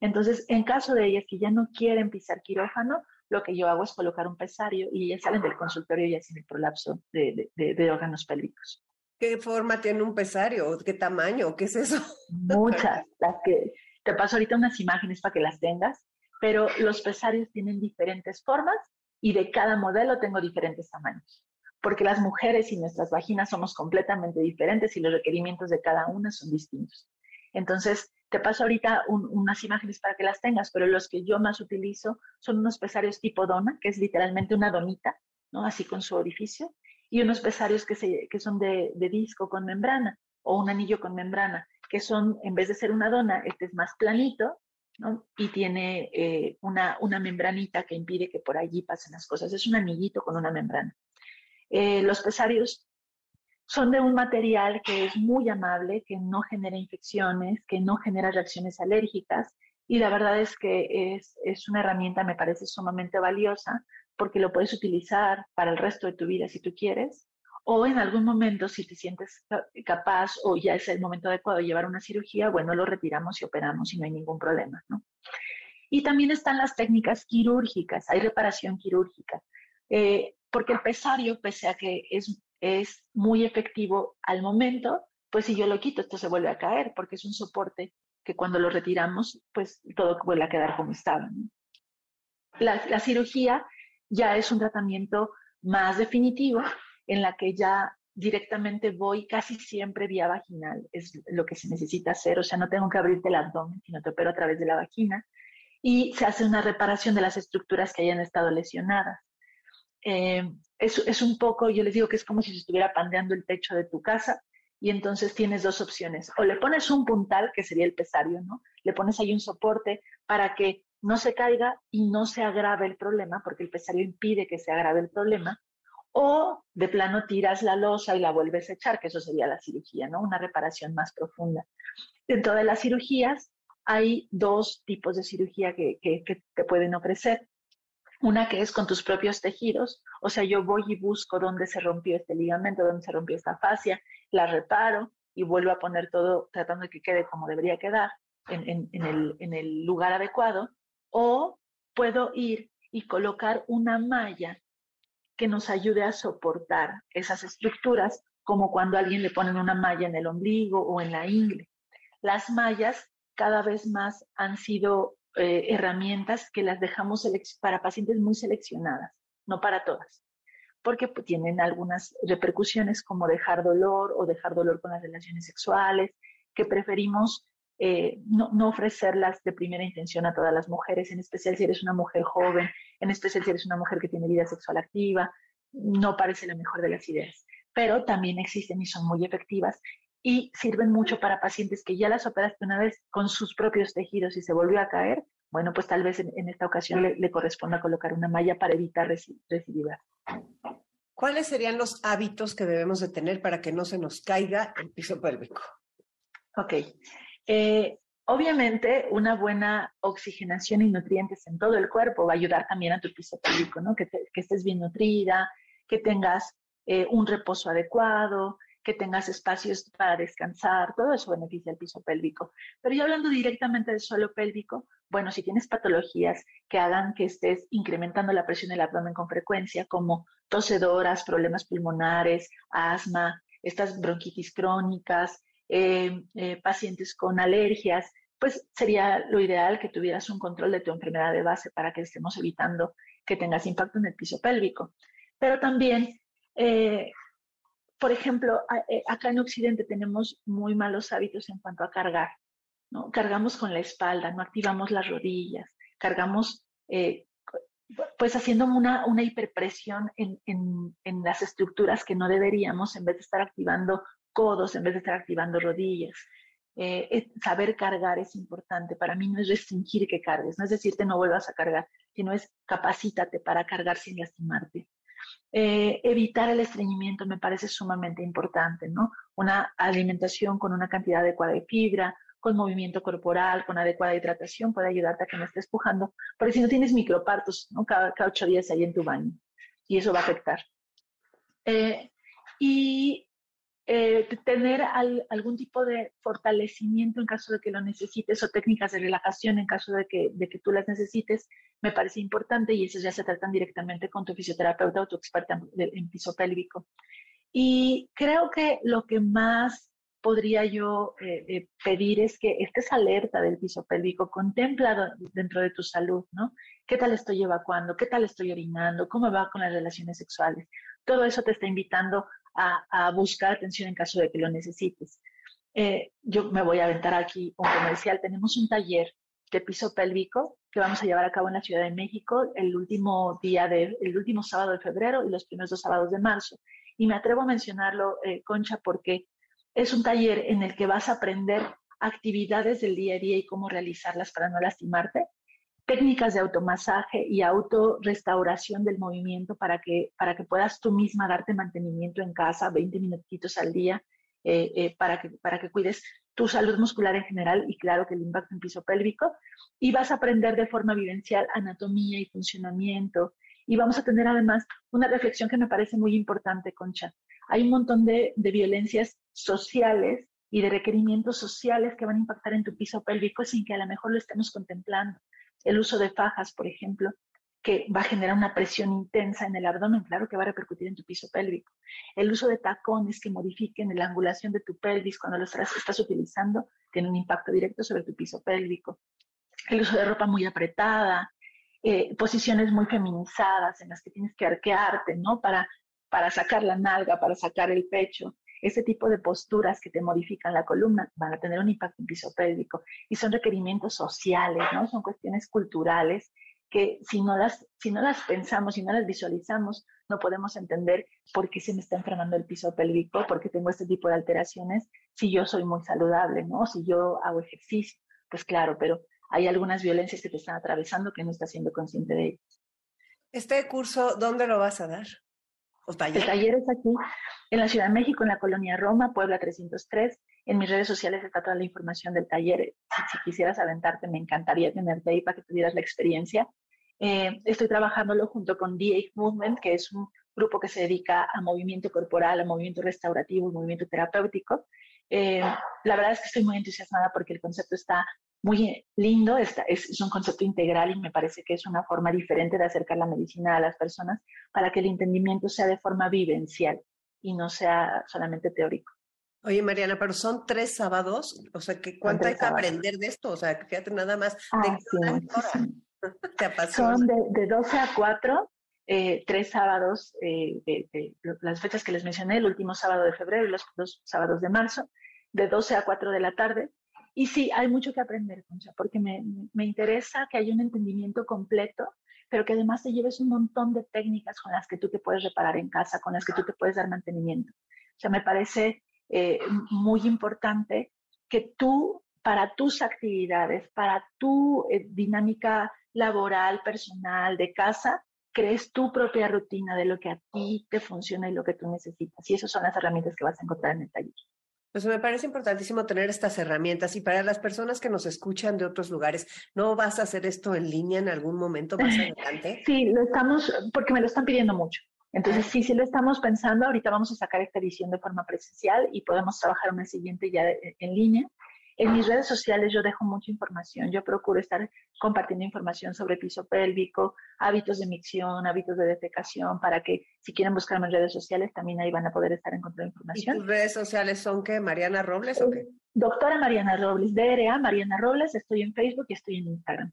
Entonces, en caso de ellas que ya no quieren pisar quirófano, lo que yo hago es colocar un pesario y ya salen del consultorio ya sin el prolapso de, de, órganos pélvicos. ¿Qué forma tiene un pesario? ¿Qué tamaño? ¿Qué es eso? Muchas. Las que te paso ahorita unas imágenes para que las tengas, pero los pesarios tienen diferentes formas y de cada modelo tengo diferentes tamaños. Porque las mujeres y nuestras vaginas somos completamente diferentes y los requerimientos de cada una son distintos. Entonces, te paso ahorita unas imágenes para que las tengas, pero los que yo más utilizo son unos pesarios tipo dona, que es literalmente una donita, ¿no? Así con su orificio, y unos pesarios que, son de, disco con membrana o un anillo con membrana, que son, en vez de ser una dona, este es más planito, Y tiene eh, una, una membranita que impide que por allí pasen las cosas. Es un anillito con una membrana. Eh, los pesarios son de un material que es muy amable, que no genera infecciones, que no genera reacciones alérgicas y la verdad es que es, es una herramienta, me parece sumamente valiosa porque lo puedes utilizar para el resto de tu vida si tú quieres o en algún momento si te sientes capaz o ya es el momento adecuado de llevar una cirugía, bueno, lo retiramos y operamos y no hay ningún problema, ¿no? Y también están las técnicas quirúrgicas, hay reparación quirúrgica, eh, porque el pesario, pese a que es es muy efectivo al momento, pues si yo lo quito, esto se vuelve a caer, porque es un soporte que cuando lo retiramos, pues todo vuelve a quedar como estaba. La, cirugía ya es un tratamiento más definitivo en la que ya directamente voy casi siempre vía vaginal, es lo que se necesita hacer, o sea, no tengo que abrirte el abdomen, sino te opero a través de la vagina y se hace una reparación de las estructuras que hayan estado lesionadas. Eh, es, un poco, yo les digo que es como si se estuviera pandeando el techo de tu casa y entonces tienes dos opciones. O le pones un puntal, que sería el pesario, ¿no? Le pones ahí un soporte para que no se caiga y no se agrave el problema, porque el pesario impide que se agrave el problema. O de plano tiras la losa y la vuelves a echar, que eso sería la cirugía, ¿no? Una reparación más profunda. Dentro de las cirugías hay dos tipos de cirugía que, que, te pueden ofrecer. Una que es con tus propios tejidos, o sea, yo voy y busco dónde se rompió este ligamento, dónde se rompió esta fascia, la reparo y vuelvo a poner todo tratando de que quede como debería quedar en, en, el, en el lugar adecuado. O puedo ir y colocar una malla que nos ayude a soportar esas estructuras, como cuando alguien le ponen una malla en el ombligo o en la ingle. Las mallas cada vez más han sido eh, herramientas que las dejamos para pacientes muy seleccionadas, no para todas, porque pues, tienen algunas repercusiones como dejar dolor o dejar dolor con las relaciones sexuales, que preferimos eh, no, no, ofrecerlas de primera intención a todas las mujeres, en especial si eres una mujer joven, en especial si eres una mujer que tiene vida sexual activa, no parece la mejor de las ideas. Pero también existen y son muy efectivas y sirven mucho para pacientes que ya las operaste una vez con sus propios tejidos y se volvió a caer. Bueno, pues tal vez en, esta ocasión le, corresponda colocar una malla para evitar recidivar. ¿Cuáles serían los hábitos que debemos de tener para que no se nos caiga el piso pélvico? Ok. Eh, obviamente, una buena oxigenación y nutrientes en todo el cuerpo va a ayudar también a tu piso pélvico, ¿no? Que, estés bien nutrida, que tengas eh, un reposo adecuado, que tengas espacios para descansar, todo eso beneficia al piso pélvico. Pero ya hablando directamente del suelo pélvico, bueno, si tienes patologías que hagan que estés incrementando la presión del abdomen con frecuencia, como tosedoras, problemas pulmonares, asma, estas bronquitis crónicas, pacientes con alergias, pues sería lo ideal que tuvieras un control de tu enfermedad de base para que estemos evitando que tengas impacto en el piso pélvico. Pero también, eh, por ejemplo, acá en Occidente tenemos muy malos hábitos en cuanto a cargar. ¿no? Cargamos con la espalda, no activamos las rodillas, cargamos pues haciendo una, una hiperpresión en, en, en, las estructuras que no deberíamos en vez de estar activando codos en vez de estar activando rodillas. Eh, saber cargar es importante. Para mí no es restringir que cargues, no es decirte no vuelvas a cargar, sino es capacítate para cargar sin lastimarte. Eh, evitar el estreñimiento me parece sumamente importante, ¿no? Una alimentación con una cantidad adecuada de fibra, con movimiento corporal, con adecuada hidratación puede ayudarte a que no estés pujando, porque si no tienes micropartos, ¿no? Cada, ocho días ahí en tu baño, y eso va a afectar. Eh, y eh, tener algún tipo de fortalecimiento en caso de que lo necesites o técnicas de relajación en caso de que, tú las necesites, me parece importante y eso ya se tratan directamente con tu fisioterapeuta o tu experta en, piso pélvico. Y creo que lo que más podría yo eh, eh, pedir es que estés alerta del piso pélvico, contempla dentro de tu salud, ¿no? ¿Qué tal estoy evacuando? ¿Qué tal estoy orinando? ¿Cómo va con las relaciones sexuales? Todo eso te está invitando a, buscar atención en caso de que lo necesites. Eh, yo me voy a aventar aquí un comercial. Tenemos un taller de piso pélvico que vamos a llevar a cabo en la Ciudad de México el último día de, el último sábado de febrero y los primeros dos sábados de marzo. Y me atrevo a mencionarlo, eh, Concha, porque es un taller en el que vas a aprender actividades del día a día y cómo realizarlas para no lastimarte, técnicas de automasaje y autorrestauración del movimiento para que, para que puedas tú misma darte mantenimiento en casa 20 minutitos al día eh, eh, para, que, para que cuides tu salud muscular en general y claro que el impacto en piso pélvico. Y vas a aprender de forma vivencial anatomía y funcionamiento. Y vamos a tener además una reflexión que me parece muy importante, Concha. Hay un montón de, de violencias sociales y de requerimientos sociales que van a impactar en tu piso pélvico sin que a lo mejor lo estemos contemplando el uso de fajas, por ejemplo, que va a generar una presión intensa en el abdomen, claro que va a repercutir en tu piso pélvico. El uso de tacones que modifiquen la angulación de tu pelvis cuando los estás, utilizando tiene un impacto directo sobre tu piso pélvico. El uso de ropa muy apretada, eh, posiciones muy feminizadas en las que tienes que arquearte, ¿no? Para, para sacar la nalga, para sacar el pecho ese tipo de posturas que te modifican la columna van a tener un impacto en piso pélvico y son requerimientos sociales, ¿no? Son cuestiones culturales que si no las, si no las pensamos, si no las visualizamos, no podemos entender por qué se me está enfermando el piso pélvico, por qué tengo este tipo de alteraciones, si yo soy muy saludable, ¿no? Si yo hago ejercicio, pues claro, pero hay algunas violencias que te están atravesando que no estás siendo consciente de ellas. Este curso, ¿dónde lo vas a dar? El taller es aquí, en la Ciudad de México, en la colonia Roma, Puebla 303. En mis redes sociales está toda la información del taller. Si, quisieras aventarte, me encantaría tenerte ahí para que tuvieras la experiencia. Eh, estoy trabajándolo junto con DA Movement, que es un grupo que se dedica a movimiento corporal, a movimiento restaurativo, movimiento terapéutico. Eh, la verdad es que estoy muy entusiasmada porque el concepto está muy lindo, es, es, un concepto integral y me parece que es una forma diferente de acercar la medicina a las personas para que el entendimiento sea de forma vivencial y no sea solamente teórico. Oye, Mariana, pero son tres sábados, o sea, que ¿cuánto hay que aprender de esto? O sea, fíjate nada más. Ah, *laughs* son de, de, 12 a 4, eh, tres sábados, eh, de, las fechas que les mencioné, el último sábado de febrero y los dos sábados de marzo, de 12 a 4 de la tarde. Y sí, hay mucho que aprender, Concha, porque me, me interesa que haya un entendimiento completo, pero que además te lleves un montón de técnicas con las que tú te puedes reparar en casa, con las que tú te puedes dar mantenimiento. O sea, me parece eh, muy importante que tú, para tus actividades, para tu eh, dinámica laboral, personal, de casa, crees tu propia rutina de lo que a ti te funciona y lo que tú necesitas. Y esas son las herramientas que vas a encontrar en el taller. Pues me parece importantísimo tener estas herramientas y para las personas que nos escuchan de otros lugares, ¿no vas a hacer esto en línea en algún momento más *laughs* adelante? Sí, lo estamos, porque me lo están pidiendo mucho. Entonces, sí, sí lo estamos pensando. Ahorita vamos a sacar esta edición de forma presencial y podemos trabajar una siguiente ya en línea. En mis redes sociales yo dejo mucha información. Yo procuro estar compartiendo información sobre piso pélvico, hábitos de micción, hábitos de defecación, para que si quieren buscarme en redes sociales también ahí van a poder estar encontrando información. ¿Y tus redes sociales son qué? ¿Mariana Robles o qué? Doctora Mariana Robles, DRA Mariana Robles. Estoy en Facebook y estoy en Instagram.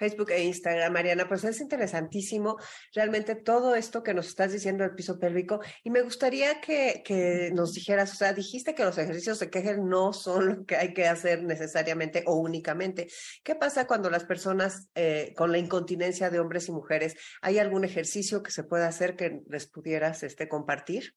Facebook e Instagram, Mariana, pues es interesantísimo realmente todo esto que nos estás diciendo del piso pélvico y me gustaría que, que, nos dijeras, o sea, dijiste que los ejercicios de Kegel no son lo que hay que hacer necesariamente o únicamente. ¿Qué pasa cuando las personas eh, con la incontinencia de hombres y mujeres, hay algún ejercicio que se pueda hacer que les pudieras este, compartir?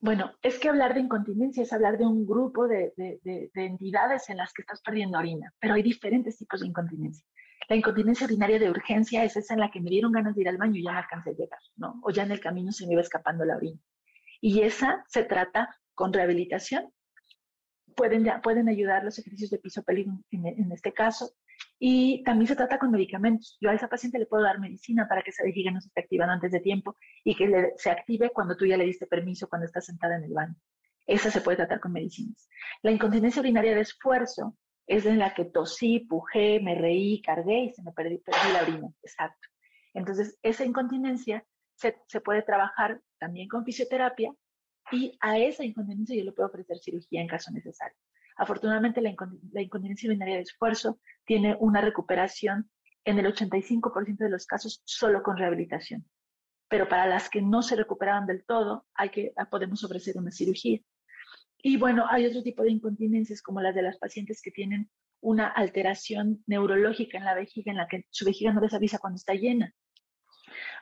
Bueno, es que hablar de incontinencia es hablar de un grupo de, de, de, de entidades en las que estás perdiendo orina, pero hay diferentes tipos de incontinencia. La incontinencia urinaria de urgencia es esa en la que me dieron ganas de ir al baño y ya no alcancé a llegar, ¿no? O ya en el camino se me iba escapando la orina. Y esa se trata con rehabilitación. Pueden, pueden ayudar los ejercicios de piso pélvico en, este caso. Y también se trata con medicamentos. Yo a esa paciente le puedo dar medicina para que esa vejiga no se esté activando antes de tiempo y que se active cuando tú ya le diste permiso cuando está sentada en el baño. Esa se puede tratar con medicinas. La incontinencia urinaria de esfuerzo es en la que tosí, pujé, me reí, cargué y se me perdí, perdí la orina. Exacto. Entonces, esa incontinencia se, puede trabajar también con fisioterapia y a esa incontinencia yo le puedo ofrecer cirugía en caso necesario. Afortunadamente, la, la incontinencia urinaria de esfuerzo tiene una recuperación en el 85% de los casos solo con rehabilitación. Pero para las que no se recuperaban del todo, hay que, podemos ofrecer una cirugía. Y bueno, hay otro tipo de incontinencias como las de las pacientes que tienen una alteración neurológica en la vejiga, en la que su vejiga no les avisa cuando está llena.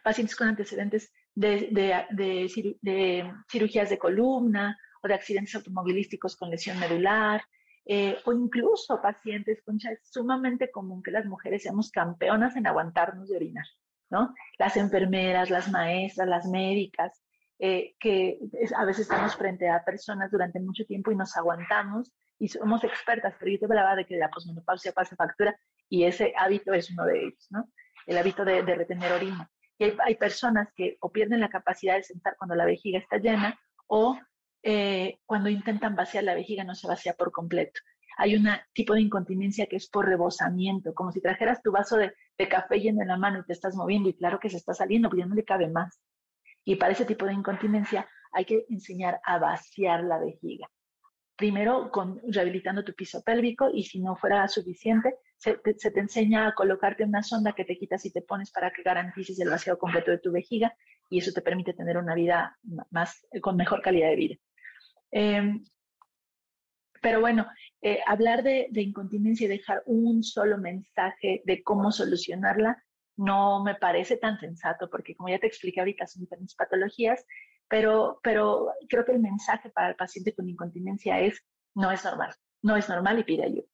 Pacientes con antecedentes de, de, cirugías de columna o de accidentes automovilísticos con lesión medular, eh, o incluso pacientes, con es sumamente común que las mujeres seamos campeonas en aguantarnos de orinar, ¿no? Las enfermeras, las maestras, las médicas, eh, que a veces estamos frente a personas durante mucho tiempo y nos aguantamos y somos expertas, pero yo te hablaba de que la posmenopausia pasa factura y ese hábito es uno de ellos, ¿no? El hábito de, retener orina. Y hay, personas que o pierden la capacidad de sentar cuando la vejiga está llena o eh, cuando intentan vaciar la vejiga no se vacía por completo. Hay un tipo de incontinencia que es por rebosamiento, como si trajeras tu vaso de, de café lleno en la mano y te estás moviendo y claro que se está saliendo, pero ya no le cabe más. Y para ese tipo de incontinencia hay que enseñar a vaciar la vejiga. Primero rehabilitando tu piso pélvico y si no fuera suficiente, se te, se te enseña a colocarte una sonda que te quitas y te pones para que garantices el vaciado completo de tu vejiga y eso te permite tener una vida más, con mejor calidad de vida. Eh, pero bueno, eh, hablar de, incontinencia y dejar un solo mensaje de cómo solucionarla no me parece tan sensato, porque como ya te expliqué ahorita, son diferentes patologías, pero, pero creo que el mensaje para el paciente con incontinencia es, no es normal, no es normal y pide ayuda.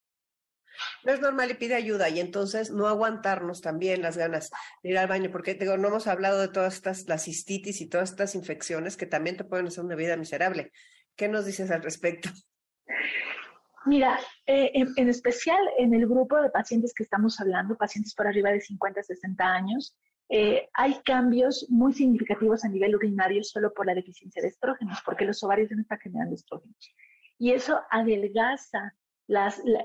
no es normal y pide ayuda y entonces no aguantarnos también las ganas de ir al baño, porque digo, no hemos hablado de todas estas, la cistitis y todas estas infecciones que también te pueden hacer una vida miserable. ¿Qué nos dices al respecto? Mira, eh, en, especial en el grupo de pacientes que estamos hablando, pacientes por arriba de 50, 60 años, eh, hay cambios muy significativos a nivel urinario solo por la deficiencia de estrógenos, porque los ovarios no están generando estrógenos. Y eso adelgaza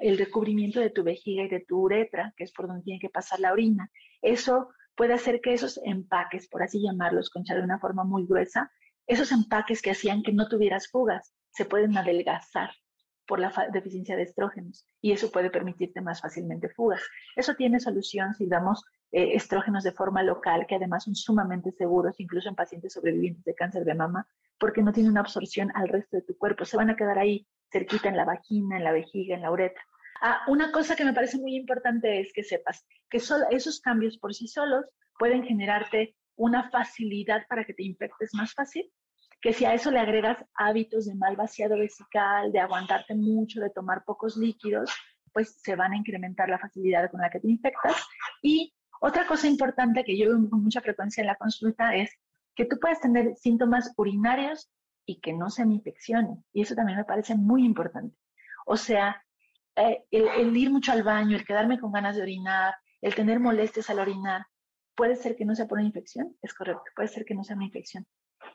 el recubrimiento de tu vejiga y de tu uretra, que es por donde tiene que pasar la orina. Eso puede hacer que esos empaques, por así llamarlos, concha de una forma muy gruesa, esos empaques que hacían que no tuvieras fugas, se pueden adelgazar por la deficiencia de estrógenos y eso puede permitirte más fácilmente fugas. Eso tiene solución si damos eh, estrógenos de forma local, que además son sumamente seguros, incluso en pacientes sobrevivientes de cáncer de mama, porque no tienen una absorción al resto de tu cuerpo. Se van a quedar ahí cerquita en la vagina, en la vejiga, en la uretra. Ah, una cosa que me parece muy importante es que sepas que esos cambios por sí solos pueden generarte una facilidad para que te infectes más fácil, que si a eso le agregas hábitos de mal vaciado vesical, de aguantarte mucho, de tomar pocos líquidos, pues se van a incrementar la facilidad con la que te infectas. Y otra cosa importante que yo veo con mucha frecuencia en la consulta es que tú puedes tener síntomas urinarios y que no sean infecciones. Y eso también me parece muy importante. O sea, eh, el, ir mucho al baño, el quedarme con ganas de orinar, el tener molestias al orinar, puede ser que no sea por una infección, es correcto, puede ser que no sea una infección.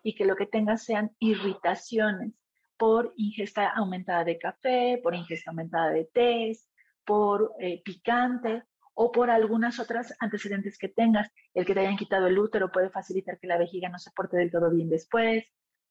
Y que lo que tengas sean irritaciones por ingesta aumentada de café, por ingesta aumentada de té, por eh, picante o por algunas otras antecedentes que tengas. El que te hayan quitado el útero puede facilitar que la vejiga no se porte del todo bien después.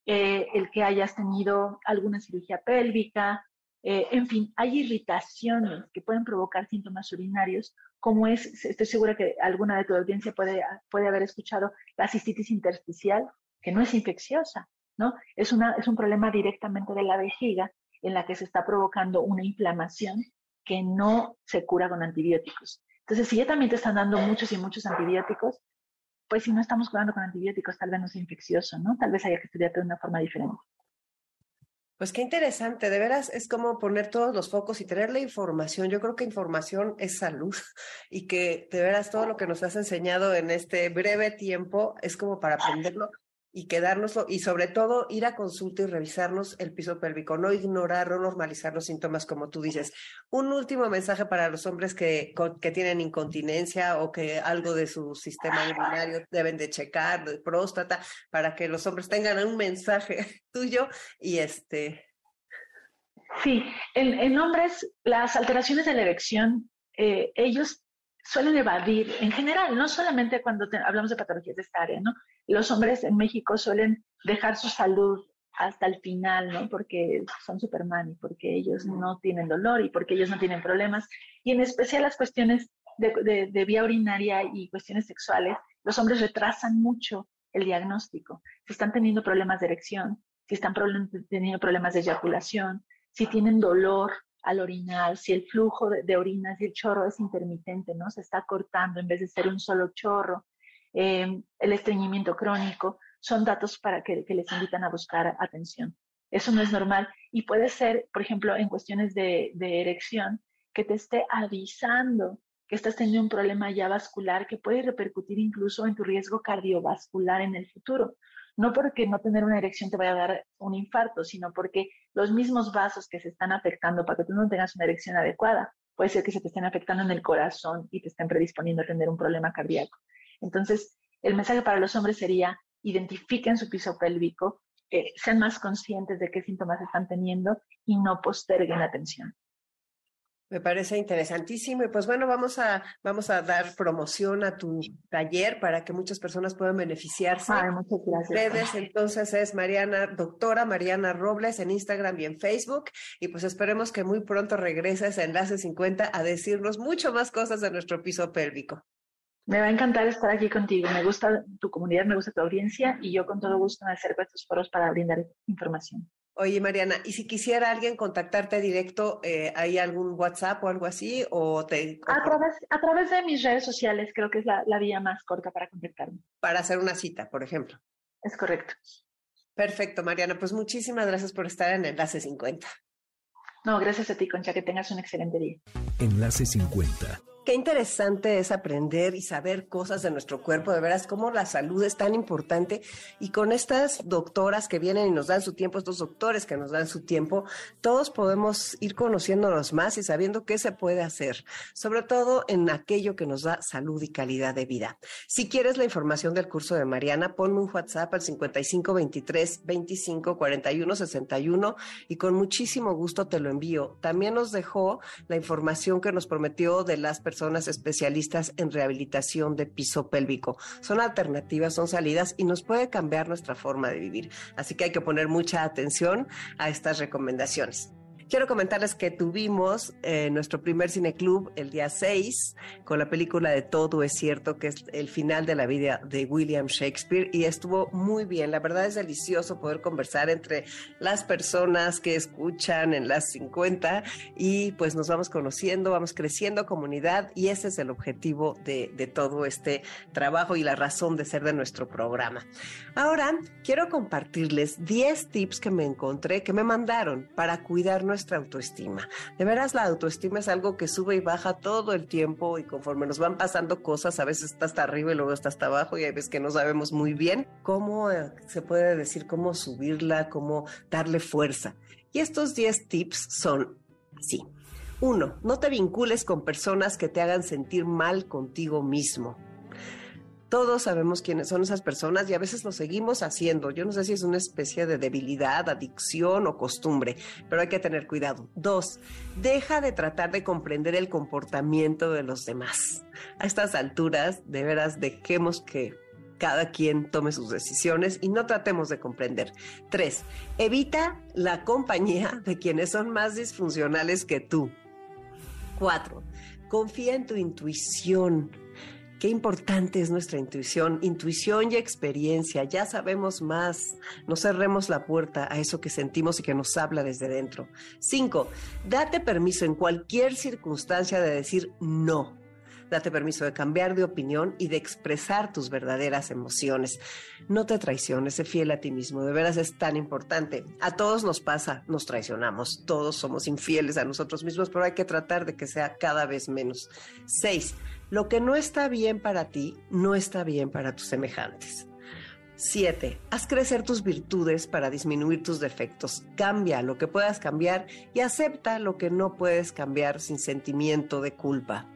Eh, el que hayas tenido alguna cirugía pélvica, eh, en fin, hay irritaciones que pueden provocar síntomas urinarios, como es, estoy segura que alguna de tu audiencia puede, puede haber escuchado la cistitis intersticial, que no es infecciosa, ¿no? Es, una, es un problema directamente de la vejiga en la que se está provocando una inflamación que no se cura con antibióticos. Entonces, si ya también te están dando muchos y muchos antibióticos, pues si no estamos curando con antibióticos, tal vez no sea infeccioso, ¿no? Tal vez haya que estudiarte de una forma diferente. Pues qué interesante, de veras es como poner todos los focos y tener la información. Yo creo que información es salud *laughs* y que de veras todo lo que nos has enseñado en este breve tiempo es como para aprenderlo y quedárnoslo y sobre todo ir a consulta y revisarnos el piso pélvico, no ignorar o normalizar los síntomas como tú dices. Un último mensaje para los hombres que, que tienen incontinencia o que algo de su sistema urinario deben de checar, de próstata, para que los hombres tengan un mensaje *laughs* tuyo y este... Sí, en, hombres las alteraciones de la erección, eh, ellos suelen evadir en general, no solamente cuando hablamos de patologías de esta área, ¿no? Los hombres en México suelen dejar su salud hasta el final, ¿no? Porque son Superman y porque ellos no tienen dolor y porque ellos no tienen problemas. Y en especial las cuestiones de, de vía urinaria y cuestiones sexuales, los hombres retrasan mucho el diagnóstico. Si están teniendo problemas de erección, si están teniendo problemas de eyaculación, si tienen dolor al orinar, si el flujo de, orinas y el chorro es intermitente, ¿no? Se está cortando en vez de ser un solo chorro, em, el estreñimiento crónico, son datos para que, les invitan a buscar atención. Eso no es normal y puede ser, por ejemplo, en cuestiones de, de erección, que te esté avisando que estás teniendo un problema ya vascular que puede repercutir incluso en tu riesgo cardiovascular en el futuro no porque no tener una erección te vaya a dar un infarto, sino porque los mismos vasos que se están afectando para que tú no tengas una erección adecuada, puede ser que se te estén afectando en el corazón y te estén predisponiendo a tener un problema cardíaco. Entonces, el mensaje para los hombres sería, identifiquen su piso pélvico, eh, sean más conscientes de qué síntomas están teniendo y no posterguen la atención. Me parece interesantísimo y pues bueno, vamos a, vamos a dar promoción a tu taller para que muchas personas puedan beneficiarse. Ay, muchas gracias. entonces es Mariana, doctora Mariana Robles en Instagram y en Facebook y pues esperemos que muy pronto regreses a Enlace 50 a decirnos mucho más cosas de nuestro piso pélvico. Me va a encantar estar aquí contigo. Me gusta tu comunidad, me gusta tu audiencia y yo con todo gusto me acerco a estos foros para brindar información. Oye, Mariana, ¿y si quisiera alguien contactarte directo, eh, ¿hay algún WhatsApp o algo así? O te, a, través, a través de mis redes sociales creo que es la, la vía más corta para contactarme. Para hacer una cita, por ejemplo. Es correcto. Perfecto, Mariana. Pues muchísimas gracias por estar en Enlace 50. No, gracias a ti, Concha. Que tengas un excelente día. Enlace 50 Qué interesante es aprender y saber cosas de nuestro cuerpo, de veras, cómo la salud es tan importante. Y con estas doctoras que vienen y nos dan su tiempo, estos doctores que nos dan su tiempo, todos podemos ir conociéndonos más y sabiendo qué se puede hacer, sobre todo en aquello que nos da salud y calidad de vida. Si quieres la información del curso de Mariana, ponme un WhatsApp al 5523 25 41 61 y con muchísimo gusto te lo envío. También nos dejó la información que nos prometió de las personas personas especialistas en rehabilitación de piso pélvico. Son alternativas, son salidas y nos puede cambiar nuestra forma de vivir. Así que hay que poner mucha atención a estas recomendaciones. Quiero comentarles que tuvimos eh, nuestro primer cineclub el día 6 con la película de Todo es cierto, que es el final de la vida de William Shakespeare y estuvo muy bien. La verdad es delicioso poder conversar entre las personas que escuchan en las 50 y pues nos vamos conociendo, vamos creciendo comunidad y ese es el objetivo de, todo este trabajo y la razón de ser de nuestro programa. Ahora quiero compartirles 10 tips que me encontré, que me mandaron para cuidar nuestra nuestra autoestima. De veras, la autoestima es algo que sube y baja todo el tiempo y conforme nos van pasando cosas, a veces está hasta arriba y luego está hasta abajo y hay veces que no sabemos muy bien cómo eh, se puede decir, cómo subirla, cómo darle fuerza. Y estos 10 tips son así. Uno, no te vincules con personas que te hagan sentir mal contigo mismo. Todos sabemos quiénes son esas personas y a veces lo seguimos haciendo. Yo no sé si es una especie de debilidad, adicción o costumbre, pero hay que tener cuidado. Dos, deja de tratar de comprender el comportamiento de los demás. A estas alturas, de veras, dejemos que cada quien tome sus decisiones y no tratemos de comprender. Tres, evita la compañía de quienes son más disfuncionales que tú. Cuatro, confía en tu intuición Qué importante es nuestra intuición, intuición y experiencia. Ya sabemos más. No cerremos la puerta a eso que sentimos y que nos habla desde dentro. Cinco, date permiso en cualquier circunstancia de decir no. Date permiso de cambiar de opinión y de expresar tus verdaderas emociones. No te traiciones, sé fiel a ti mismo. De veras es tan importante. A todos nos pasa, nos traicionamos. Todos somos infieles a nosotros mismos, pero hay que tratar de que sea cada vez menos. Seis, lo que no está bien para ti, no está bien para tus semejantes. 7. Haz crecer tus virtudes para disminuir tus defectos. Cambia lo que puedas cambiar y acepta lo que no puedes cambiar sin sentimiento de culpa.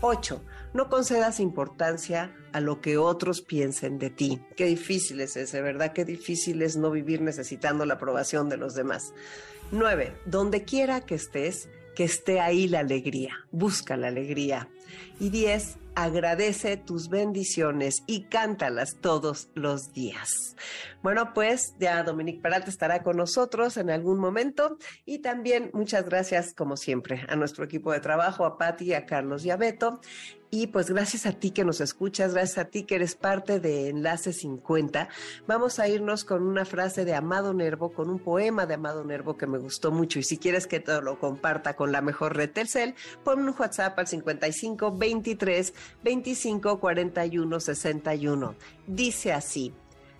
8. No concedas importancia a lo que otros piensen de ti. Qué difícil es ese, ¿verdad? Qué difícil es no vivir necesitando la aprobación de los demás. 9. Donde quiera que estés, que esté ahí la alegría. Busca la alegría. Y 10 agradece tus bendiciones y cántalas todos los días. Bueno, pues ya Dominique Peralta estará con nosotros en algún momento y también muchas gracias, como siempre, a nuestro equipo de trabajo, a Patti, a Carlos y a Beto. Y pues gracias a ti que nos escuchas, gracias a ti que eres parte de Enlace 50, vamos a irnos con una frase de Amado Nervo, con un poema de Amado Nervo que me gustó mucho. Y si quieres que te lo comparta con la mejor red Telcel, pon un WhatsApp al 55 23 25 41 61. Dice así,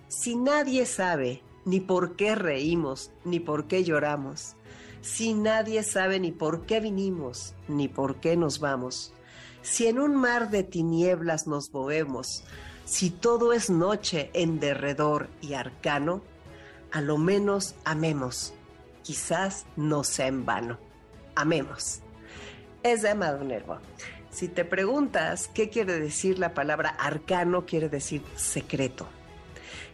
si nadie sabe ni por qué reímos, ni por qué lloramos, si nadie sabe ni por qué vinimos, ni por qué nos vamos, si en un mar de tinieblas nos movemos, si todo es noche en derredor y arcano, a lo menos amemos, quizás no sea en vano. Amemos. Es de. Si te preguntas qué quiere decir la palabra arcano, quiere decir secreto.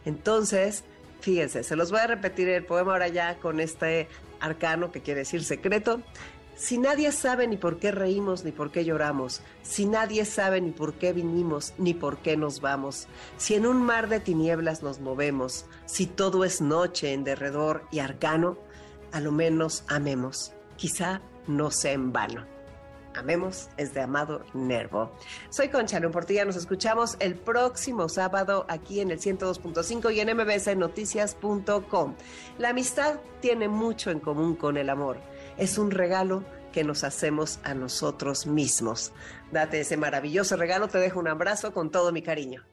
Entonces, fíjense, se los voy a repetir el poema ahora ya con este arcano que quiere decir secreto. Si nadie sabe ni por qué reímos ni por qué lloramos, si nadie sabe ni por qué vinimos ni por qué nos vamos, si en un mar de tinieblas nos movemos, si todo es noche en derredor y arcano, a lo menos amemos, quizá no sea en vano. Amemos es de Amado Nervo. Soy Concha León Portilla, nos escuchamos el próximo sábado aquí en el 102.5 y en mbsnoticias.com. La amistad tiene mucho en común con el amor. Es un regalo que nos hacemos a nosotros mismos. Date ese maravilloso regalo, te dejo un abrazo con todo mi cariño.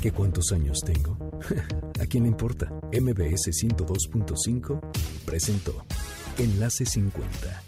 ¿Qué cuántos años tengo? *laughs* ¿A quién le importa? MBS 102.5 presentó Enlace 50